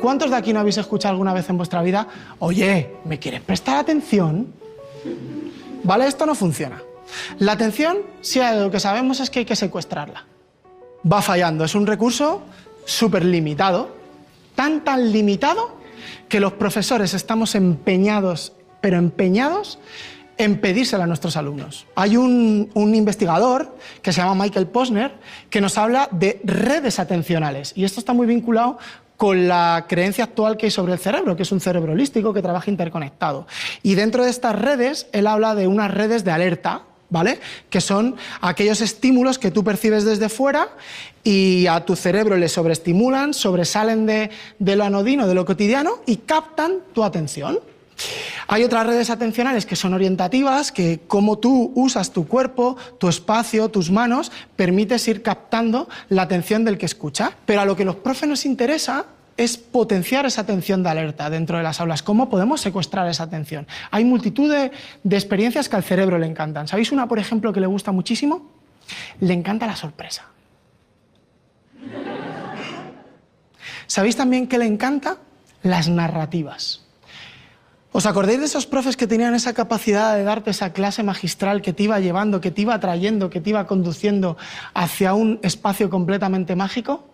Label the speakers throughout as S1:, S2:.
S1: ¿Cuántos de aquí no habéis escuchado alguna vez en vuestra vida, oye, ¿me quieres prestar atención? ¿Vale? Esto no funciona. La atención, si algo que sabemos es que hay que secuestrarla. Va fallando, es un recurso súper limitado, tan tan limitado que los profesores estamos empeñados, pero empeñados en pedírsela a nuestros alumnos. Hay un, investigador que se llama Michael Posner que nos habla de redes atencionales y esto está muy vinculado con la creencia actual que hay sobre el cerebro, que es un cerebro holístico que trabaja interconectado. Y dentro de estas redes, él habla de unas redes de alerta, ¿vale? Que son aquellos estímulos que tú percibes desde fuera y a tu cerebro le sobreestimulan, sobresalen de, de lo anodino, de lo cotidiano y captan tu atención. Hay otras redes atencionales que son orientativas, que como tú usas tu cuerpo, tu espacio, tus manos, permites ir captando la atención del que escucha. Pero a lo que los profes nos interesa es potenciar esa atención de alerta dentro de las aulas. ¿Cómo podemos secuestrar esa atención? Hay multitud de, de experiencias que al cerebro le encantan. ¿Sabéis una, por ejemplo, que le gusta muchísimo? Le encanta la sorpresa. ¿Sabéis también que le encanta? Las narrativas. ¿Os acordáis de esos profes que tenían esa capacidad de darte esa clase magistral que te iba llevando, que te iba trayendo, que te iba conduciendo hacia un espacio completamente mágico?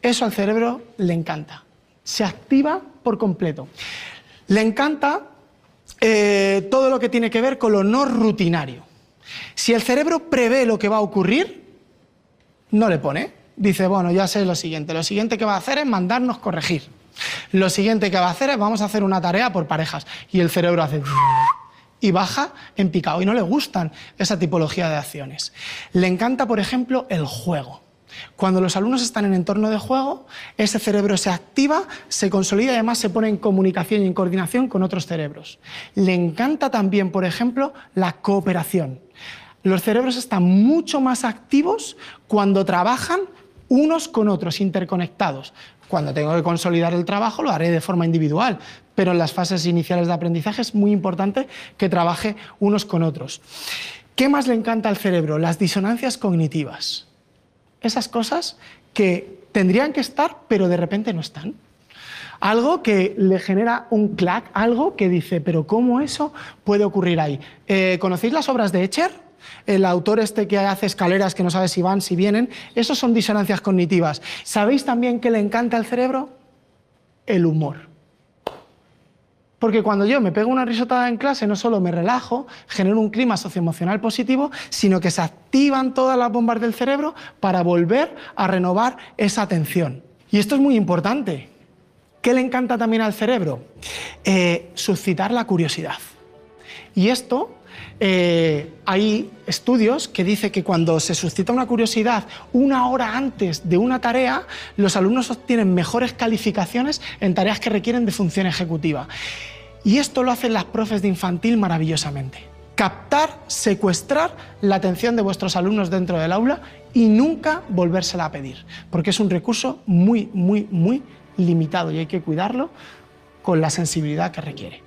S1: Eso al cerebro le encanta. Se activa por completo. Le encanta eh, todo lo que tiene que ver con lo no rutinario. Si el cerebro prevé lo que va a ocurrir, no le pone. Dice, bueno, ya sé lo siguiente. Lo siguiente que va a hacer es mandarnos corregir. Lo siguiente que va a hacer es vamos a hacer una tarea por parejas. Y el cerebro hace y baja en picado. Y no le gustan esa tipología de acciones. Le encanta, por ejemplo, el juego. Cuando los alumnos están en entorno de juego, ese cerebro se activa, se consolida y además se pone en comunicación y en coordinación con otros cerebros. Le encanta también, por ejemplo, la cooperación. Los cerebros están mucho más activos cuando trabajan unos con otros, interconectados. Cuando tengo que consolidar el trabajo lo haré de forma individual, pero en las fases iniciales de aprendizaje es muy importante que trabaje unos con otros. ¿Qué más le encanta al cerebro? Las disonancias cognitivas. Esas cosas que tendrían que estar, pero de repente no están. Algo que le genera un clac, algo que dice, pero ¿cómo eso puede ocurrir ahí? Eh, ¿Conocéis las obras de Escher? el autor este que hace escaleras que no sabe si van, si vienen, esos son disonancias cognitivas. ¿Sabéis también que le encanta al cerebro? El humor. Porque cuando yo me pego una risotada en clase, no solo me relajo, genero un clima socioemocional positivo, sino que se activan todas las bombas del cerebro para volver a renovar esa atención. Y esto es muy importante. ¿Qué le encanta también al cerebro? Eh, suscitar la curiosidad. Y esto eh, hay estudios que dicen que cuando se suscita una curiosidad una hora antes de una tarea, los alumnos obtienen mejores calificaciones en tareas que requieren de función ejecutiva. Y esto lo hacen las profes de infantil maravillosamente. Captar, secuestrar la atención de vuestros alumnos dentro del aula y nunca volvérsela a pedir, porque es un recurso muy, muy, muy limitado y hay que cuidarlo con la sensibilidad que requiere.